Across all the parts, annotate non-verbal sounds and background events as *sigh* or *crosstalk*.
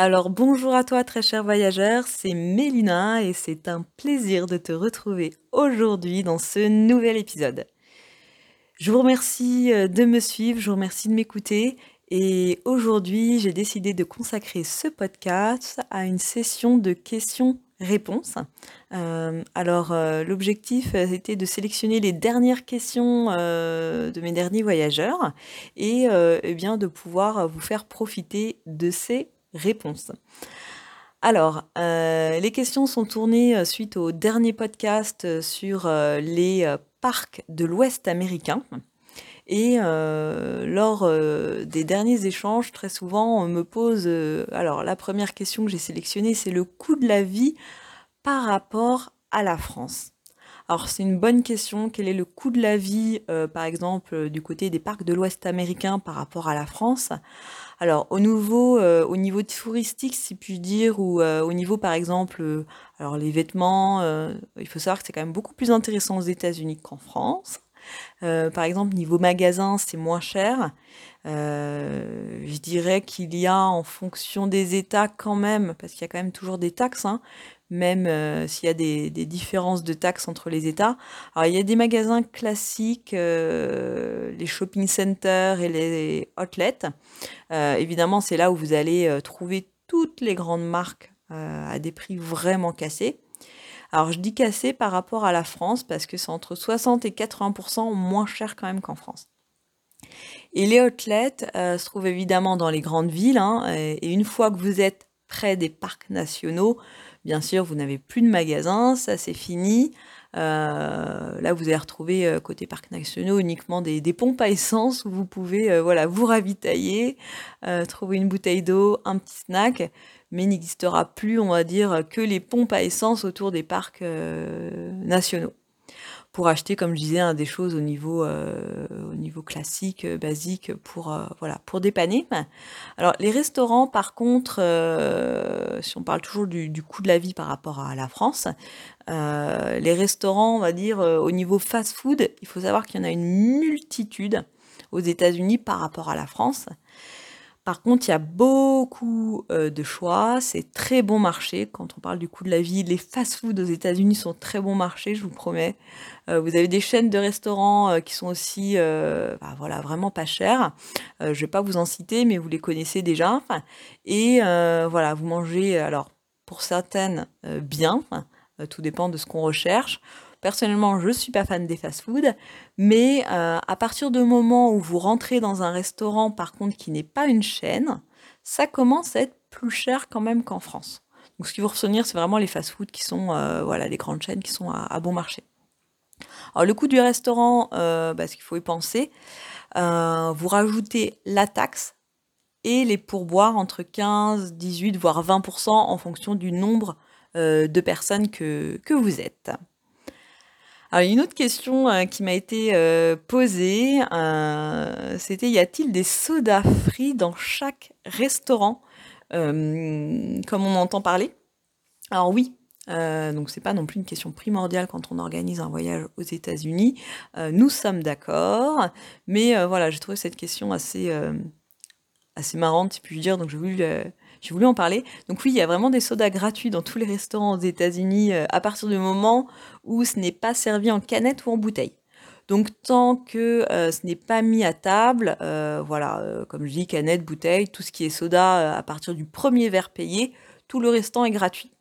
Alors bonjour à toi très cher voyageur, c'est Mélina et c'est un plaisir de te retrouver aujourd'hui dans ce nouvel épisode. Je vous remercie euh, de me suivre, je vous remercie de m'écouter et aujourd'hui j'ai décidé de consacrer ce podcast à une session de questions-réponses. Euh, alors euh, l'objectif était de sélectionner les dernières questions de mes derniers voyageurs et eh bien de pouvoir vous faire profiter de ces réponse. Alors, euh, les questions sont tournées euh, suite au dernier podcast euh, sur les parcs de l'Ouest américain. Et lors des derniers échanges, très souvent, on me pose... alors, la première question que j'ai sélectionnée, c'est le coût de la vie par rapport à la France. Alors c'est une bonne question. Quel est le coût de la vie, par exemple, du côté des parcs de l'Ouest américain par rapport à la France? Alors au niveau, euh, au niveau touristique, si puis dire, ou euh, au niveau par exemple, euh, alors les vêtements, il faut savoir que c'est quand même beaucoup plus intéressant aux États-Unis qu'en France. par exemple, niveau magasin, c'est moins cher. je dirais qu'il y a en fonction des États quand même, parce qu'il y a quand même toujours des taxes, hein, même euh, s'il y a des, différences de taxes entre les États. Alors il y a des magasins classiques, euh, les shopping centers et les outlets. Euh, évidemment, c'est là où vous allez trouver toutes les grandes marques à des prix vraiment cassés. Alors je dis cassés par rapport à la France parce que c'est entre 60 et 80% moins cher quand même qu'en France. Et les outlets se trouvent évidemment dans les grandes villes. Hein, et une fois que vous êtes près des parcs nationaux, Bien sûr, vous n'avez plus de magasins, ça c'est fini. Euh, là, vous allez retrouver euh, côté parcs nationaux uniquement des, pompes à essence où vous pouvez euh, voilà, vous ravitailler, trouver une bouteille d'eau, un petit snack, mais il n'existera plus, on va dire, que les pompes à essence autour des parcs nationaux pour acheter, comme je disais, des choses au niveau, euh, au niveau classique, euh, basique, pour, euh, voilà, pour dépanner. Alors, les restaurants, par contre, si on parle toujours du, coût de la vie par rapport à la France, les restaurants, on va dire, au niveau fast-food, il faut savoir qu'il y en a une multitude aux États-Unis par rapport à la France. Par contre, il y a beaucoup euh, de choix, c'est très bon marché. Quand on parle du coût de la vie, les fast-foods aux États-Unis sont très bon marché, je vous promets. Euh, vous avez des chaînes de restaurants euh, qui sont aussi bah, voilà, vraiment pas chères. je ne vais pas vous en citer, mais vous les connaissez déjà. Et voilà, vous mangez, alors pour certaines, bien, tout dépend de ce qu'on recherche. Personnellement, je ne suis pas fan des fast-foods, mais euh, à partir du moment où vous rentrez dans un restaurant, par contre, qui n'est pas une chaîne, ça commence à être plus cher quand même qu'en France. Donc, ce qui vous retenir, c'est vraiment les fast-foods qui sont, euh, voilà, les grandes chaînes qui sont à, bon marché. Alors, le coût du restaurant, euh, bah, ce qu'il faut y penser, vous rajoutez la taxe et les pourboires entre 15, 18, voire 20% en fonction du nombre de personnes que vous êtes. Alors, une autre question euh, qui m'a été euh, posée, euh, c'était y a-t-il des sodas frits dans chaque restaurant, comme on entend parler? Alors oui, donc c'est pas non plus une question primordiale quand on organise un voyage aux États-Unis. nous sommes d'accord, mais voilà, j'ai trouvé cette question assez assez marrante, si puis dire, donc j'ai voulu j'ai voulu en parler. Donc oui, il y a vraiment des sodas gratuits dans tous les restaurants aux États-Unis euh, à partir du moment où ce n'est pas servi en canette ou en bouteille. Donc tant que euh, ce n'est pas mis à table, euh, voilà, comme je dis, canette, bouteille, tout ce qui est soda à partir du premier verre payé, tout le restant est gratuit.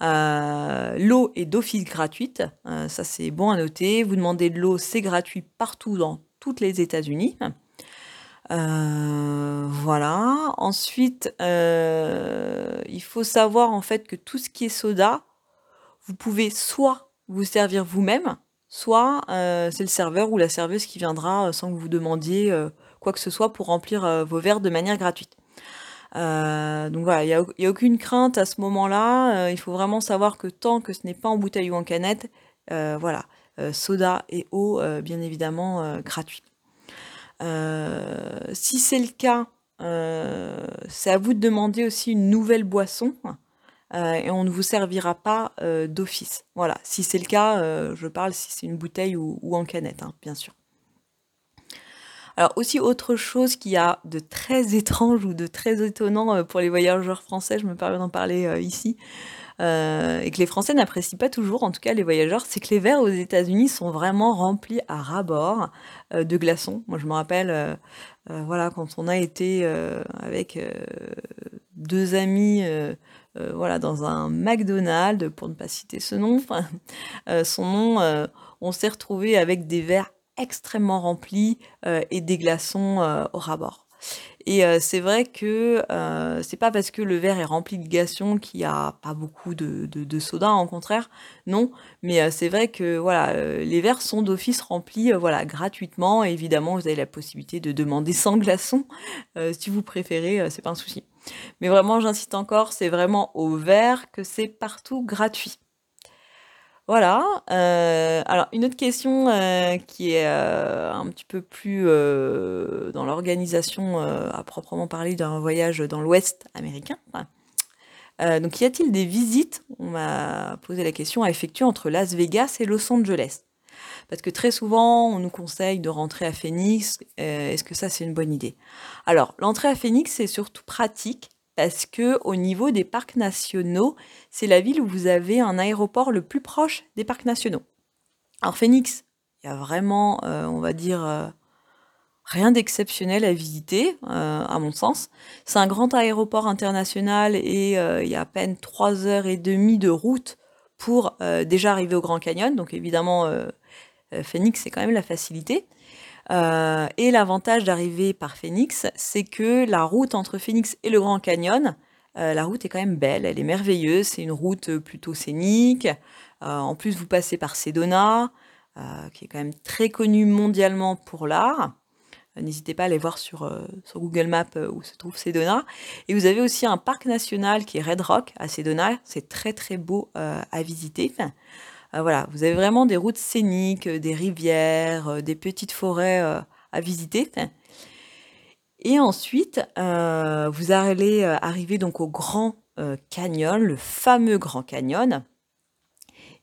l'eau est d'office gratuite, ça c'est bon à noter. Vous demandez de l'eau, c'est gratuit partout dans toutes les États-Unis. Euh, voilà. Ensuite, euh, il faut savoir en fait que tout ce qui est soda, vous pouvez soit vous servir vous-même, soit euh, c'est le serveur ou la serveuse qui viendra sans que vous demandiez quoi que ce soit pour remplir vos verres de manière gratuite. donc voilà, il n'y a, aucune crainte à ce moment-là. il faut vraiment savoir que tant que ce n'est pas en bouteille ou en canette, voilà, soda et eau, bien évidemment, gratuits. Si c'est le cas, c'est à vous de demander aussi une nouvelle boisson. et on ne vous servira pas d'office. Voilà, si c'est le cas, je parle si c'est une bouteille ou, en canette, hein, bien sûr. Alors aussi autre chose qui a de très *laughs* étrange ou de très étonnant euh, pour les voyageurs français, je me permets d'en parler euh, ici, euh, et que les Français n'apprécient pas toujours, en tout cas les voyageurs, c'est que les verres aux États-Unis sont vraiment remplis à ras-bord de glaçons. Moi je me rappelle, voilà, quand on a été avec deux amis, voilà, dans un McDonald's, pour ne pas citer ce nom, son nom, on s'est retrouvé avec des verres extrêmement rempli euh, et des glaçons euh, au rabord. Et euh, c'est vrai que c'est pas parce que le verre est rempli de glaçons qu'il y a pas beaucoup de, soda, au contraire, non. Mais c'est vrai que voilà, les verres sont d'office remplis, voilà, gratuitement. Évidemment, vous avez la possibilité de demander sans glaçons, si vous préférez, c'est pas un souci. Mais vraiment, j'insiste encore, c'est vraiment au verre que c'est partout gratuit. Voilà. Euh, alors une autre question euh, qui est euh, un petit peu plus dans l'organisation à proprement parler d'un voyage dans l'Ouest américain. donc y a-t-il des visites, on m'a posé la question, à effectuer entre Las Vegas et Los Angeles? Parce que très souvent on nous conseille de rentrer à Phoenix. Est-ce que ça c'est une bonne idée? Alors l'entrée à Phoenix c'est surtout pratique parce que au niveau des parcs nationaux, c'est la ville où vous avez un aéroport le plus proche des parcs nationaux. Alors Phoenix, il y a vraiment, euh, on va dire, euh, rien d'exceptionnel à visiter, euh, à mon sens. C'est un grand aéroport international et il y a à peine 3 heures et demie de route pour déjà arriver au Grand Canyon. Donc évidemment, Phoenix, c'est quand même la facilité. Euh, et l'avantage d'arriver par Phoenix, c'est que la route entre Phoenix et le Grand Canyon, euh, la route est quand même belle, elle est merveilleuse, c'est une route plutôt scénique. Euh, en plus, vous passez par Sedona, qui est quand même très connu mondialement pour l'art. N'hésitez pas à aller voir sur, sur Google Maps où se trouve Sedona. Et vous avez aussi un parc national qui est Red Rock à Sedona. C'est très très beau à visiter. Euh, voilà, vous avez vraiment des routes scéniques, euh, des rivières, euh, des petites forêts à visiter. Et ensuite, vous allez arriver donc au Grand Canyon, le fameux Grand Canyon.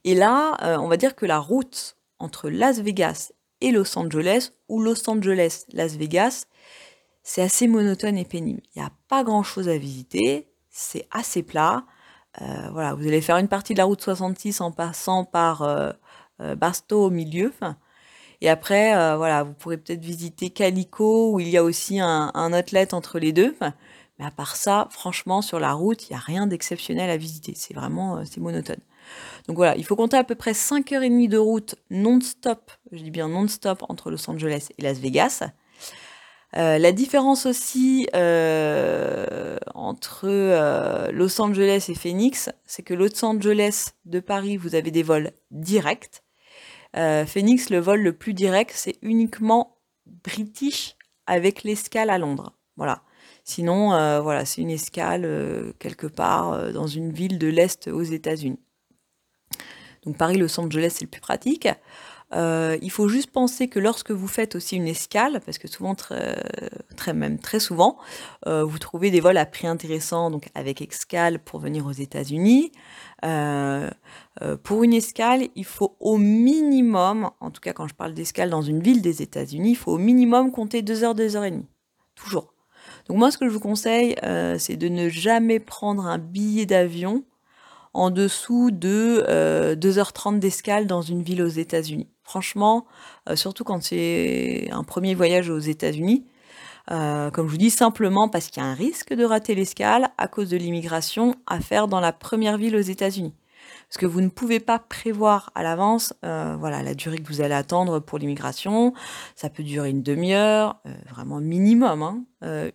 Et là, on va dire que la route entre Las Vegas et Los Angeles, ou Los Angeles-Las Vegas, c'est assez monotone et pénible. Il n'y a pas grand-chose à visiter, c'est assez plat. Euh, voilà, vous allez faire une partie de la route 66 en passant par euh, euh, Barstow au milieu. Et après, voilà, vous pourrez peut-être visiter Calico où il y a aussi un, un outlet entre les deux. Mais à part ça, franchement, sur la route, il n'y a rien d'exceptionnel à visiter. C'est vraiment, c'est monotone. Donc voilà, il faut compter à peu près 5h30 de route non-stop, je dis bien non-stop, entre Los Angeles et Las Vegas. Euh, la différence aussi euh, entre euh, Los Angeles et Phoenix, c'est que Los Angeles de Paris, vous avez des vols directs. Phoenix, le vol le plus direct, c'est uniquement British avec l'escale à Londres. Voilà. Sinon, voilà, c'est une escale quelque part dans une ville de l'Est aux États-Unis. Donc Paris-Los Angeles, c'est le plus pratique. Euh, il faut juste penser que lorsque vous faites aussi une escale, parce que souvent, très, même très souvent, euh, vous trouvez des vols à prix intéressant, donc avec escale pour venir aux États-Unis. Euh, pour une escale, il faut au minimum, en tout cas quand je parle d'escale dans une ville des États-Unis, il faut au minimum compter 2 heures, 2 heures et demie. Toujours. Donc moi, ce que je vous conseille, c'est de ne jamais prendre un billet d'avion en dessous de 2h30 d'escale dans une ville aux États-Unis. Franchement, euh, surtout quand c'est un premier voyage aux États-Unis, euh, comme je vous dis, simplement parce qu'il y a un risque de rater l'escale à cause de l'immigration à faire dans la première ville aux États-Unis. Parce que vous ne pouvez pas prévoir à l'avance euh, voilà, la durée que vous allez attendre pour l'immigration. Ça peut durer une demi-heure, vraiment minimum, hein.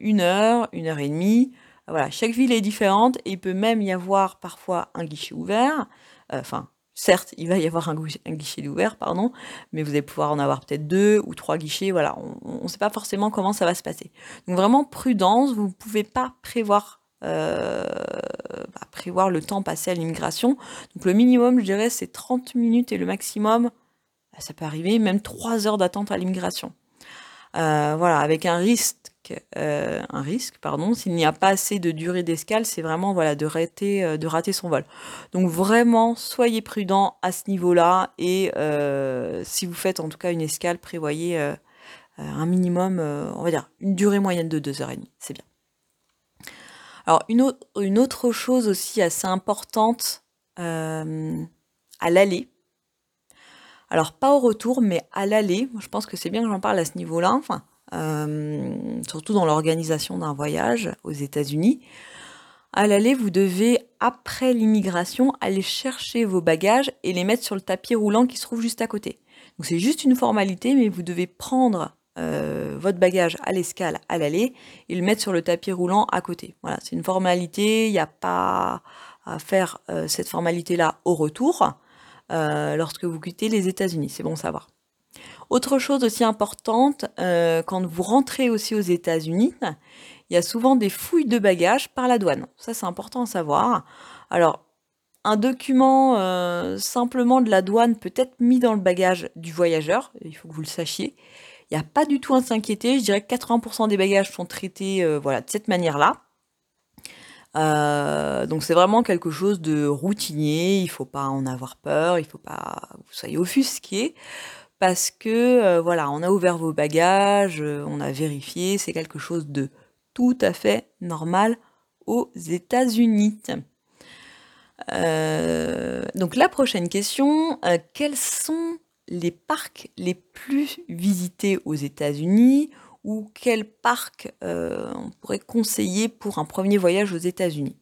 une heure, une heure et demie. Voilà, chaque ville est différente et il peut même y avoir parfois un guichet ouvert. Enfin, Certes, il va y avoir un, guichet ouvert, pardon, mais vous allez pouvoir en avoir peut-être deux ou trois guichets. Voilà, on ne sait pas forcément comment ça va se passer. Donc vraiment prudence, vous ne pouvez pas prévoir bah, prévoir le temps passé à l'immigration. Donc le minimum, je dirais, c'est 30 minutes et le maximum, bah, ça peut arriver même 3 heures d'attente à l'immigration. voilà, avec un risque euh, un risque, pardon, s'il n'y a pas assez de durée d'escale, c'est vraiment voilà de rater, euh, de rater son vol. Donc vraiment, soyez prudent à ce niveau-là et euh, si vous faites en tout cas une escale, prévoyez un minimum, on va dire une durée moyenne de 2h30, c'est bien. Alors une, autre, une autre chose aussi assez importante à l'aller. Alors pas au retour, mais à l'aller, je pense que c'est bien que j'en parle à ce niveau-là. Enfin, euh, surtout dans l'organisation d'un voyage aux États-Unis. À l'aller, vous devez, après l'immigration, aller chercher vos bagages et les mettre sur le tapis roulant qui se trouve juste à côté. Donc c'est juste une formalité, mais vous devez prendre euh, votre bagage à l'escale à l'aller et le mettre sur le tapis roulant à côté. Voilà, c'est une formalité, il n'y a pas à faire euh, cette formalité-là au retour lorsque vous quittez les États-Unis. C'est bon savoir. Autre chose aussi importante, euh, quand vous rentrez aussi aux États-Unis, il y a souvent des fouilles de bagages par la douane. Ça, c'est important à savoir. Alors, un document euh, simplement de la douane peut être mis dans le bagage du voyageur, il faut que vous le sachiez. Il n'y a pas du tout à s'inquiéter, je dirais que 80% des bagages sont traités euh, voilà, de cette manière-là. donc c'est vraiment quelque chose de routinier, il ne faut pas en avoir peur, il ne faut pas que vous soyez offusqué parce que euh, voilà, on a ouvert vos bagages, euh, on a vérifié, c'est quelque chose de tout à fait normal aux États-Unis. Euh, donc la prochaine question, quels sont les parcs les plus visités aux États-Unis ou quels parcs on pourrait conseiller pour un premier voyage aux États-Unis?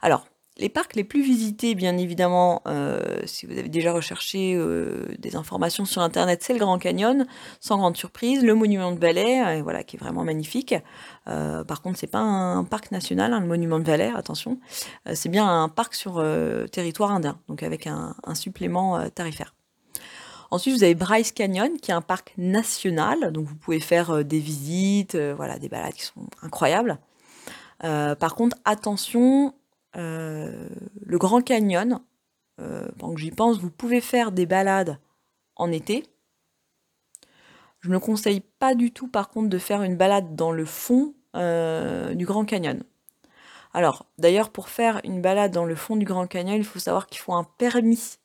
Alors, les parcs les plus visités, bien évidemment, euh, si vous avez déjà recherché euh, des informations sur Internet, c'est le Grand Canyon, sans grande surprise, le Monument de Valais, euh, voilà, qui est vraiment magnifique. par contre, c'est pas un parc national, hein, le Monument de Valais, attention, c'est bien un parc sur territoire indien, donc avec un, supplément tarifaire. Ensuite, vous avez Bryce Canyon, qui est un parc national, donc vous pouvez faire des visites, voilà, des balades qui sont incroyables. par contre, attention, le Grand Canyon, euh, pendant que j'y pense, vous pouvez faire des balades en été. Je ne conseille pas du tout, par contre, de faire une balade dans le fond euh, du Grand Canyon. Alors, d'ailleurs, pour faire une balade dans le fond du Grand Canyon, il faut savoir qu'il faut un permis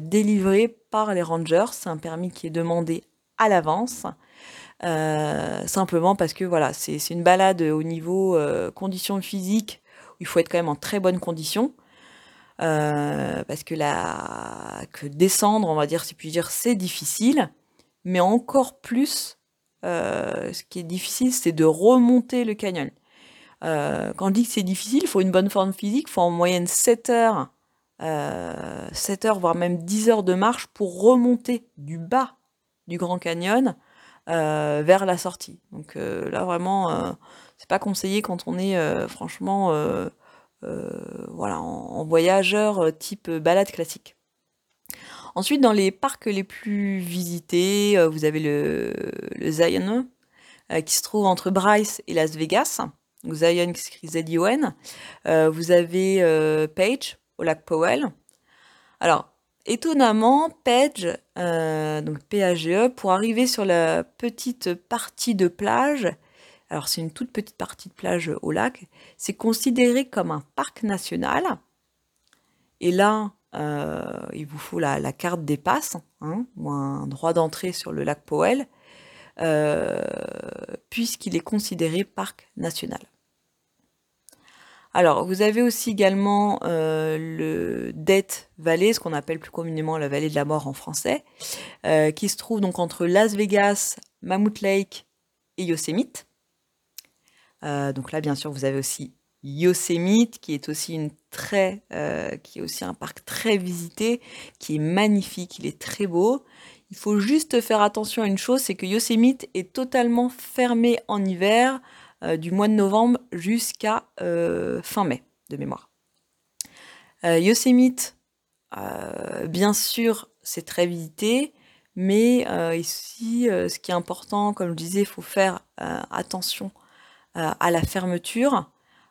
délivré par les rangers. C'est un permis qui est demandé à l'avance. simplement parce que voilà, c'est une balade au niveau conditions physiques il faut être quand même en très bonne condition. Euh, parce que, la, que descendre, on va dire, si puis dire, c'est difficile. Mais encore plus, euh, ce qui est difficile, c'est de remonter le canyon. Euh, quand on dit que c'est difficile, il faut une bonne forme physique, il faut en moyenne 7 heures, 7 heures, voire même 10 heures de marche pour remonter du bas du Grand Canyon vers la sortie. Donc là, vraiment, c'est pas conseillé quand on est euh, franchement euh, euh, voilà, en, voyageur type balade classique. Ensuite, dans les parcs les plus visités, vous avez le, Zion, qui se trouve entre Bryce et Las Vegas. Zion qui s'écrit Z-I-O-N. vous avez Page au lac Powell. Alors, étonnamment, Page, donc P-A-G-E, pour arriver sur la petite partie de plage, alors c'est une toute petite partie de plage au lac, c'est considéré comme un parc national. Et là, euh, il vous faut la, carte des passes, hein, ou un droit d'entrée sur le lac Powell, euh, puisqu'il est considéré parc national. Alors, vous avez aussi également euh, le Death Valley, ce qu'on appelle plus communément la vallée de la mort en français, qui se trouve donc entre Las Vegas, Mammoth Lake et Yosemite. Euh, donc là, bien sûr, vous avez aussi Yosemite, qui est aussi une très, euh, qui est aussi un parc très visité, qui est magnifique, il est très beau. Il faut juste faire attention à une chose, c'est que Yosemite est totalement fermé en hiver, euh, du mois de novembre jusqu'à fin mai, de mémoire. Yosemite, bien sûr, c'est très visité, mais ici, ce qui est important, comme je disais, il faut faire attention à la fermeture.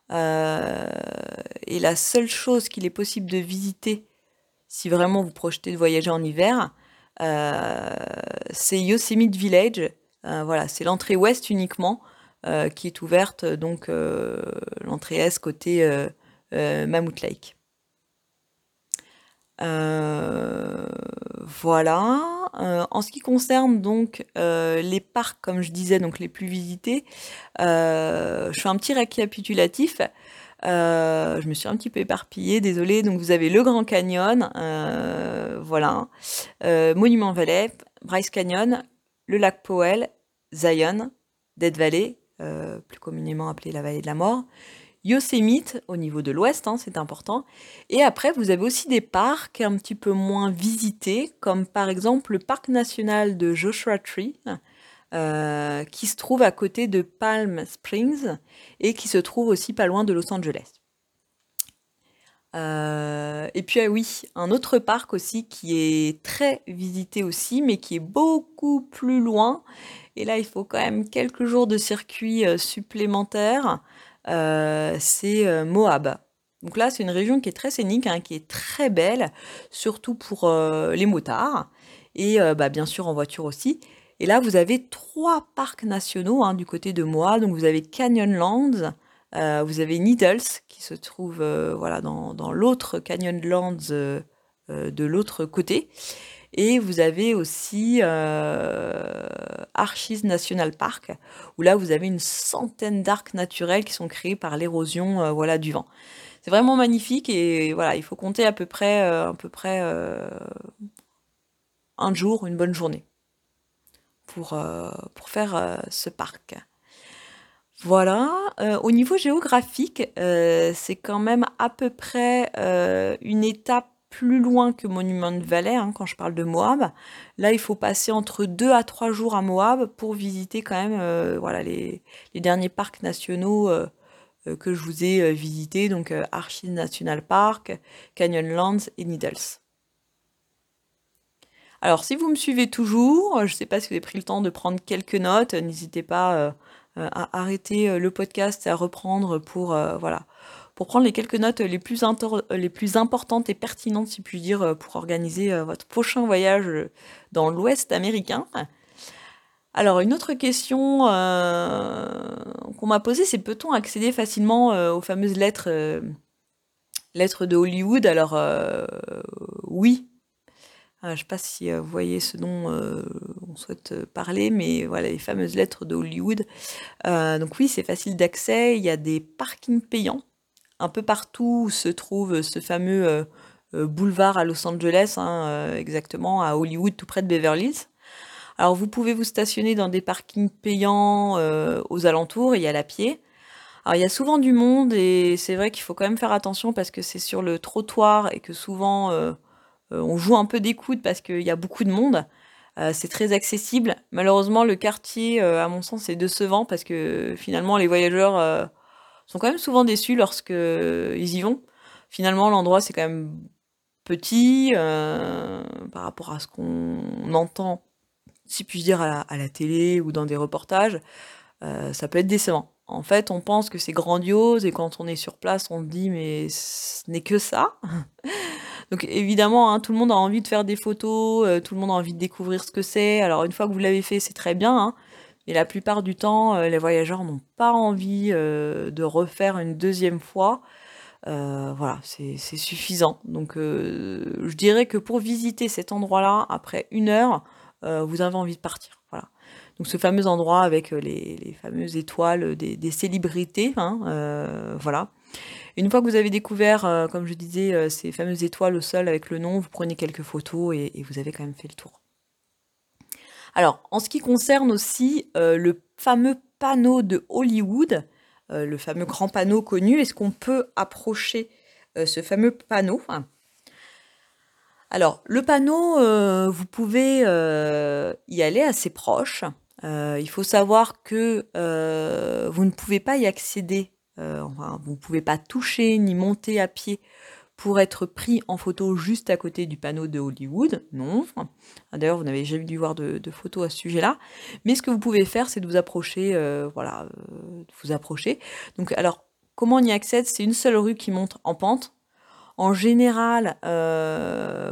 et la seule chose qu'il est possible de visiter si vraiment vous projetez de voyager en hiver, c'est Yosemite Village. voilà, c'est l'entrée ouest uniquement qui est ouverte, donc l'entrée est côté Mammoth Lake. Euh, voilà. Euh, en ce qui concerne donc euh, les parcs, comme je disais, donc les plus visités, je fais un petit récapitulatif. je me suis un petit peu éparpillée, désolée. Donc vous avez le Grand Canyon, voilà, Monument Valley, Bryce Canyon, le lac Powell, Zion, Dead Valley, plus communément appelée la vallée de la mort, Yosemite au niveau de l'ouest, hein, c'est important. Et après, vous avez aussi des parcs un petit peu moins visités, comme par exemple le parc national de Joshua Tree, euh, qui se trouve à côté de Palm Springs et qui se trouve aussi pas loin de Los Angeles. Euh, et puis ah oui, un autre parc aussi qui est très visité aussi, mais qui est beaucoup plus loin. Et là, il faut quand même quelques jours de circuit euh, supplémentaires. Euh, c'est euh, Moab. Donc là, c'est une région qui est très scénique, hein, qui est très belle, surtout pour euh, les motards, et bah, bien sûr en voiture aussi. Et là, vous avez trois parcs nationaux hein, du côté de Moab. Donc vous avez Canyonlands, vous avez Needles, qui se trouve voilà, dans, dans l'autre Canyonlands de l'autre côté. Et vous avez aussi euh, Archis National Park, où là vous avez une centaine d'arcs naturels qui sont créés par l'érosion euh, voilà, du vent. C'est vraiment magnifique et voilà, il faut compter à peu près, euh, à peu près un jour, une bonne journée pour, pour faire ce parc. Voilà. au niveau géographique, c'est quand même à peu près une étape plus loin que Monument Valley, hein, quand je parle de Moab. Là, il faut passer entre deux à trois jours à Moab pour visiter quand même euh, voilà, les, derniers parcs nationaux euh, euh, que je vous ai visités, donc Archie National Park, Canyonlands et Needles. Alors, si vous me suivez toujours, je ne sais pas si vous avez pris le temps de prendre quelques notes, n'hésitez pas à arrêter le podcast et à reprendre pour voilà pour prendre les quelques notes les plus, les plus importantes et pertinentes, si puis dire, euh, pour organiser euh, votre prochain voyage euh, dans l'Ouest américain. Alors, une autre question qu'on m'a posée, c'est peut-on accéder facilement aux fameuses lettres, lettres de Hollywood? Alors, oui. je ne sais pas si vous voyez ce dont on souhaite parler, mais voilà, les fameuses lettres de Hollywood. donc oui, c'est facile d'accès. Il y a des parkings payants un peu partout se trouve ce fameux euh, euh, boulevard à Los Angeles, hein, euh, exactement, à Hollywood, tout près de Beverly Hills. Alors vous pouvez vous stationner dans des parkings payants aux alentours et à la pied. Alors il y a souvent du monde et c'est vrai qu'il faut quand même faire attention parce que c'est sur le trottoir et que souvent on joue un peu des coudes parce qu'il y a beaucoup de monde. c'est très accessible. Malheureusement, le quartier, à mon sens, est décevant parce que finalement, les voyageurs sont quand même souvent déçus lorsque ils y vont. Finalement, l'endroit c'est quand même petit euh, par rapport à ce qu'on entend, si puis dire, à la, télé ou dans des reportages. Euh, ça peut être décevant. En fait, on pense que c'est grandiose et quand on est sur place, on se dit mais ce n'est que ça. *laughs* Donc évidemment, hein, tout le monde a envie de faire des photos, euh, tout le monde a envie de découvrir ce que c'est. Alors une fois que vous l'avez fait, c'est très bien. Hein. Et la plupart du temps, euh, les voyageurs n'ont pas envie euh, de refaire une deuxième fois. Euh, voilà, c'est suffisant. Donc je dirais que pour visiter cet endroit-là, après une heure, vous avez envie de partir. Voilà. Donc ce fameux endroit avec les, fameuses étoiles des, célébrités. Hein, voilà. Une fois que vous avez découvert, comme je disais, ces fameuses étoiles au sol avec le nom, vous prenez quelques photos et vous avez quand même fait le tour. Alors, en ce qui concerne aussi euh, le fameux panneau de Hollywood, euh, le fameux grand panneau connu, est-ce qu'on peut approcher euh, ce fameux panneau? Alors, le panneau, vous pouvez y aller assez proche. il faut savoir que vous ne pouvez pas y accéder, vous ne pouvez pas toucher ni monter à pied pour être pris en photo juste à côté du panneau de Hollywood. Non. D'ailleurs, vous n'avez jamais dû voir de, photos à ce sujet-là. Mais ce que vous pouvez faire, c'est de vous approcher, euh, voilà, euh, vous approcher. Donc, alors, comment on y accède? C'est une seule rue qui monte en pente. En général,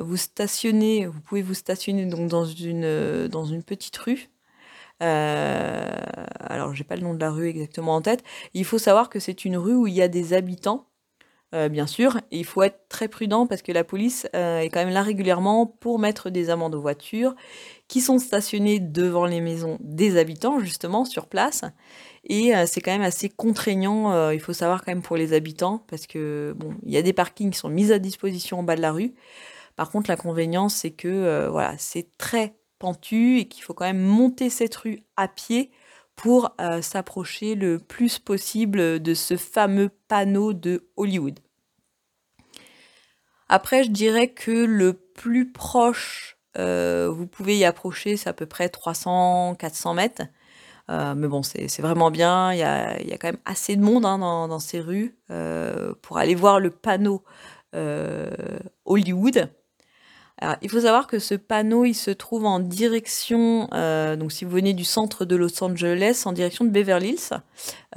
vous stationnez, vous pouvez vous stationner donc dans une, dans une petite rue. alors, j'ai pas le nom de la rue exactement en tête. Il faut savoir que c'est une rue où il y a des habitants euh, bien sûr. Il faut être très prudent parce que la police euh, est quand même là régulièrement pour mettre des amendes aux voitures qui sont stationnées devant les maisons des habitants, justement, sur place. Et euh, c'est quand même assez contraignant, il faut savoir quand même pour les habitants, parce que bon, il y a des parkings qui sont mis à disposition en bas de la rue. Par contre, l'inconvénient, c'est que voilà, c'est très pentu et qu'il faut quand même monter cette rue à pied pour euh, s'approcher le plus possible de ce fameux panneau de Hollywood. Après, je dirais que le plus proche, euh, vous pouvez y approcher, c'est à peu près 300-400 mètres. Euh, mais bon, c'est vraiment bien. Il y a, quand même assez de monde hein, dans, ces rues pour aller voir le panneau Hollywood il faut savoir que ce panneau, il se trouve en direction, euh, donc si vous venez du centre de Los Angeles, en direction de Beverly Hills,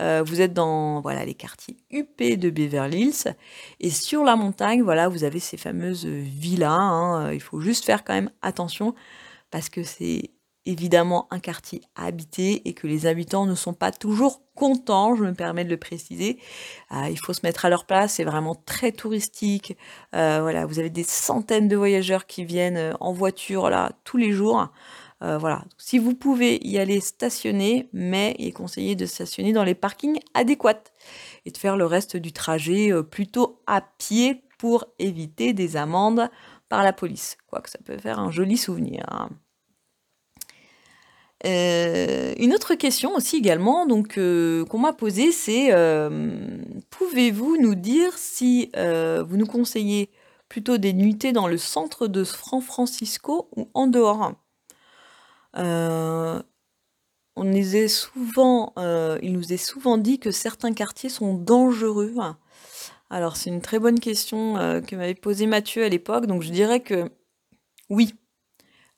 euh, vous êtes dans voilà les quartiers huppés de Beverly Hills, et sur la montagne, voilà, vous avez ces fameuses villas. Hein. il faut juste faire quand même attention parce que c'est évidemment un quartier habité et que les habitants ne sont pas toujours contents, je me permets de le préciser. Euh, il faut se mettre à leur place, c'est vraiment très touristique. Euh, voilà, vous avez des centaines de voyageurs qui viennent euh, en voiture là tous les jours. voilà, si vous pouvez y aller stationner, mais il est conseillé de stationner dans les parkings adéquats et de faire le reste du trajet plutôt à pied pour éviter des amendes par la police. Quoique ça peut faire un joli souvenir. Hein. Euh, une autre question aussi également donc euh, qu'on m'a posée, c'est euh, pouvez-vous nous dire si vous nous conseillez plutôt des nuitées dans le centre de San Francisco ou en dehors? On est souvent, il nous est souvent dit que certains quartiers sont dangereux. Alors c'est une très bonne question que m'avait posée Mathieu à l'époque, donc je dirais que oui,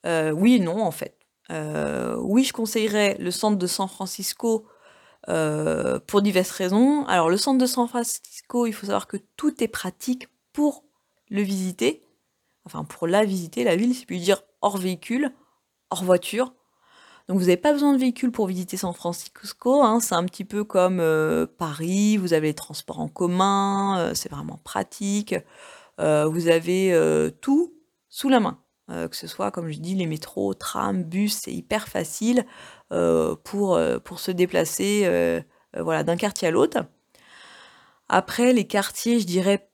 oui et non en fait. Euh, oui, je conseillerais le centre de San Francisco euh, pour diverses raisons. Alors, le centre de San Francisco, il faut savoir que tout est pratique pour le visiter, enfin pour la visiter, la ville, c'est puis dire hors véhicule, hors voiture. Donc vous n'avez pas besoin de véhicule pour visiter San Francisco, hein. c'est un petit peu comme euh, Paris, vous avez les transports en commun, c'est vraiment pratique, vous avez tout sous la main. Euh, que ce soit, comme je dis, les métros, trams, bus, c'est hyper facile euh, pour, euh, pour se déplacer voilà, d'un quartier à l'autre. Après, les quartiers, je dirais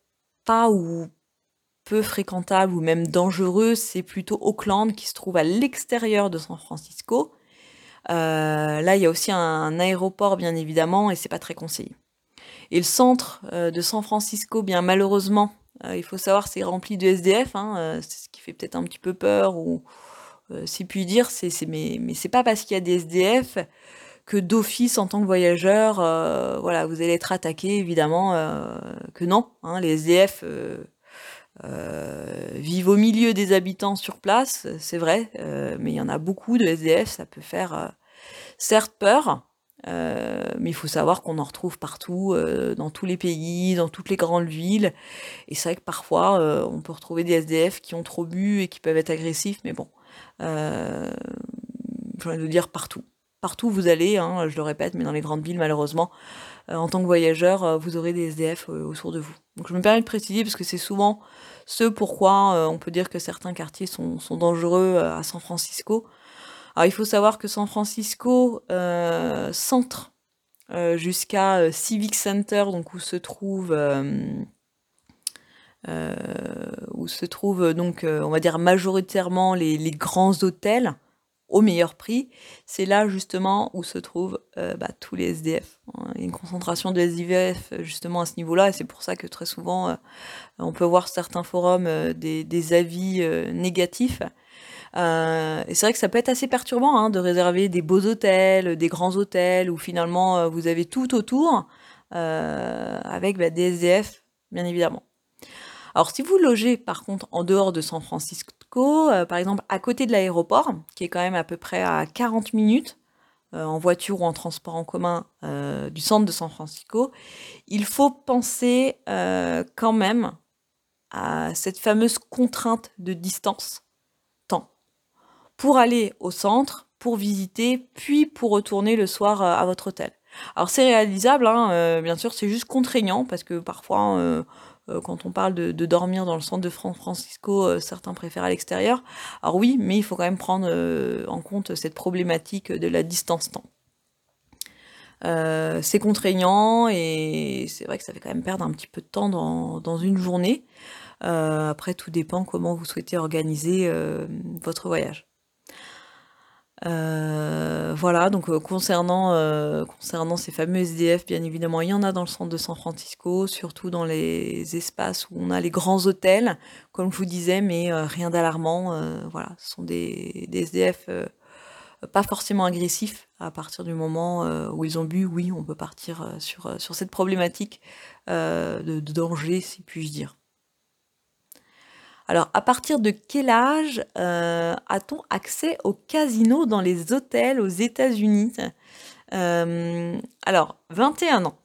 pas ou peu fréquentables ou même dangereux, c'est plutôt Auckland qui se trouve à l'extérieur de San Francisco. là, il y a aussi un, aéroport, bien évidemment, et c'est pas très conseillé. Et le centre de San Francisco, bien malheureusement, euh, il faut savoir, c'est rempli de SDF, hein, euh, c'est ce qui fait peut-être un petit peu peur, ou euh, si puis dire, c'est, mais, mais c'est pas parce qu'il y a des SDF que d'office, en tant que voyageur, voilà, vous allez être attaqué, évidemment, que non. Hein, les SDF vivent au milieu des habitants sur place, c'est vrai, mais il y en a beaucoup de SDF, ça peut faire certes peur, euh, mais il faut savoir qu'on en retrouve partout, euh, dans tous les pays, dans toutes les grandes villes. Et c'est vrai que parfois, euh, on peut retrouver des SDF qui ont trop bu et qui peuvent être agressifs, mais bon, j'ai envie de dire partout. Partout où vous allez, hein, je le répète, mais dans les grandes villes, malheureusement, en tant que voyageur, vous aurez des SDF autour de vous. Donc je me permets de préciser parce que c'est souvent ce pourquoi on peut dire que certains quartiers sont dangereux à San Francisco. Alors il faut savoir que San Francisco euh, centre euh, jusqu'à euh, Civic Center, donc où se trouve où se trouve donc on va dire majoritairement les, grands hôtels au meilleur prix, c'est là justement où se trouvent bah, tous les SDF. Il y a une concentration de SDF justement à ce niveau-là, et c'est pour ça que très souvent on peut voir certains forums des, avis négatifs euh, et c'est vrai que ça peut être assez perturbant hein, de réserver des beaux hôtels, des grands hôtels, où finalement euh, vous avez tout autour, euh, avec bah, des SDF, bien évidemment. Alors si vous logez par contre en dehors de San Francisco, par exemple à côté de l'aéroport, qui est quand même à peu près à 40 minutes en voiture ou en transport en commun du centre de San Francisco, il faut penser quand même à cette fameuse contrainte de distance, pour aller au centre, pour visiter, puis pour retourner le soir à votre hôtel. Alors c'est réalisable, hein, bien sûr, c'est juste contraignant parce que parfois euh, quand on parle de, dormir dans le centre de San Francisco, euh, certains préfèrent à l'extérieur. Alors oui, mais il faut quand même prendre euh, en compte cette problématique de la distance-temps. c'est contraignant et c'est vrai que ça fait quand même perdre un petit peu de temps dans, une journée. après, tout dépend comment vous souhaitez organiser votre voyage. Euh, voilà, donc euh, concernant, euh, concernant ces fameux SDF, bien évidemment, il y en a dans le centre de San Francisco, surtout dans les espaces où on a les grands hôtels, comme je vous disais, mais rien d'alarmant. voilà, ce sont des, SDF pas forcément agressifs. À partir du moment où ils ont bu, oui, on peut partir sur, sur cette problématique de danger, si puis-je dire. Alors, à partir de quel âge euh, a-t-on accès au casino dans les hôtels aux États-Unis? Euh, Alors, 21 ans.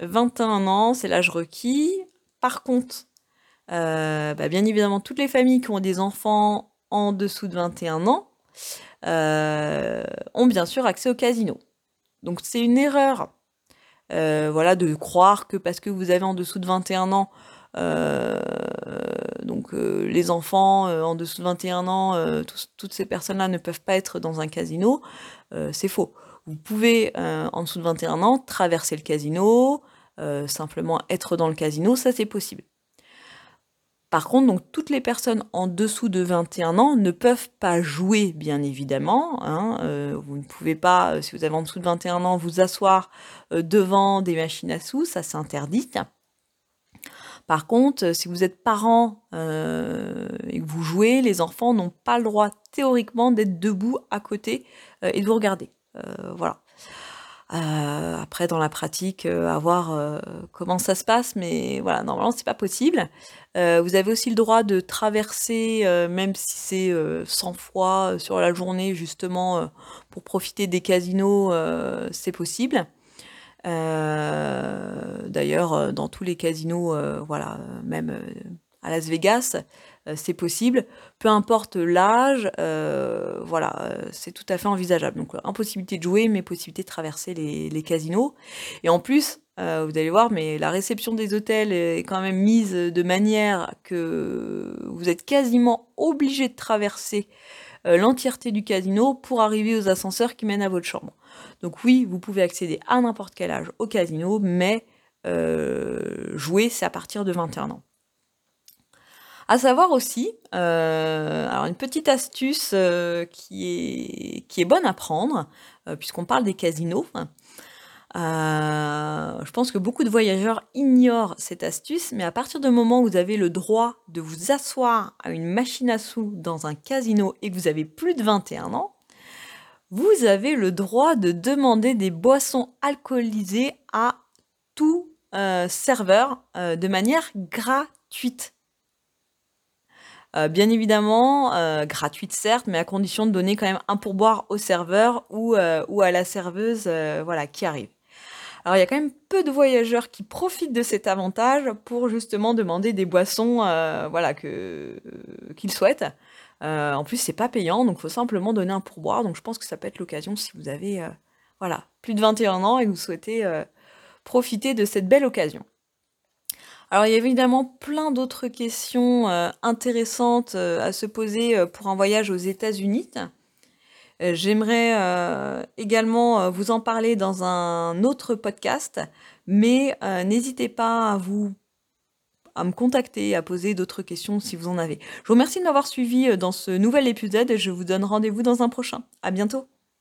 21 ans, c'est l'âge requis. Par contre, euh, bah, bien évidemment, toutes les familles qui ont des enfants en dessous de 21 ans ont bien sûr accès au casino. Donc, c'est une erreur voilà, de croire que parce que vous avez en dessous de 21 ans, donc euh, les enfants euh, en dessous de 21 ans, toutes ces personnes-là ne peuvent pas être dans un casino. c'est faux. Vous pouvez, en dessous de 21 ans, traverser le casino, simplement être dans le casino, ça c'est possible. Par contre, toutes les personnes en dessous de 21 ans ne peuvent pas jouer, bien évidemment. Hein, vous ne pouvez pas, si vous avez en dessous de 21 ans, vous asseoir devant des machines à sous, ça c'est interdit. Par contre, si vous êtes parent euh, et que vous jouez, les enfants n'ont pas le droit théoriquement d'être debout à côté euh, et de vous regarder. Euh, voilà. après, dans la pratique, à voir comment ça se passe, mais voilà, normalement, c'est pas possible. vous avez aussi le droit de traverser, même si c'est 100 fois sur la journée, justement, pour profiter des casinos, c'est possible. Euh, d'ailleurs, euh, dans tous les casinos, euh, voilà, même à Las Vegas, c'est possible. Peu importe l'âge, voilà, c'est tout à fait envisageable. Donc, impossibilité de jouer, mais possibilité de traverser les, casinos. Et en plus, vous allez voir, mais la réception des hôtels est quand même mise de manière que vous êtes quasiment obligé de traverser l'entièreté du casino pour arriver aux ascenseurs qui mènent à votre chambre. Donc oui, vous pouvez accéder à n'importe quel âge au casino, mais euh, jouer, c'est à partir de 21 ans. À savoir aussi, euh, alors une petite astuce euh, qui, est, qui est bonne à prendre, puisqu'on parle des casinos. Je pense que beaucoup de voyageurs ignorent cette astuce, mais à partir du moment où vous avez le droit de vous asseoir à une machine à sous dans un casino et que vous avez plus de 21 ans, vous avez le droit de demander des boissons alcoolisées à tout euh, serveur euh, de manière gratuite. Euh, bien évidemment, gratuite certes, mais à condition de donner quand même un pourboire au serveur ou, ou à la serveuse voilà, qui arrive. Alors il y a quand même peu de voyageurs qui profitent de cet avantage pour justement demander des boissons voilà, qu'ils souhaitent. Euh, en plus, c'est pas payant, donc il faut simplement donner un pourboire. Donc je pense que ça peut être l'occasion si vous avez euh, voilà, plus de 21 ans et vous souhaitez euh, profiter de cette belle occasion. Alors il y a évidemment plein d'autres questions intéressantes à se poser pour un voyage aux États-Unis. J'aimerais également vous en parler dans un autre podcast, mais n'hésitez pas à vous à me contacter, à poser d'autres questions si vous en avez. Je vous remercie de m'avoir suivi euh, dans ce nouvel épisode et je vous donne rendez-vous dans un prochain. À bientôt!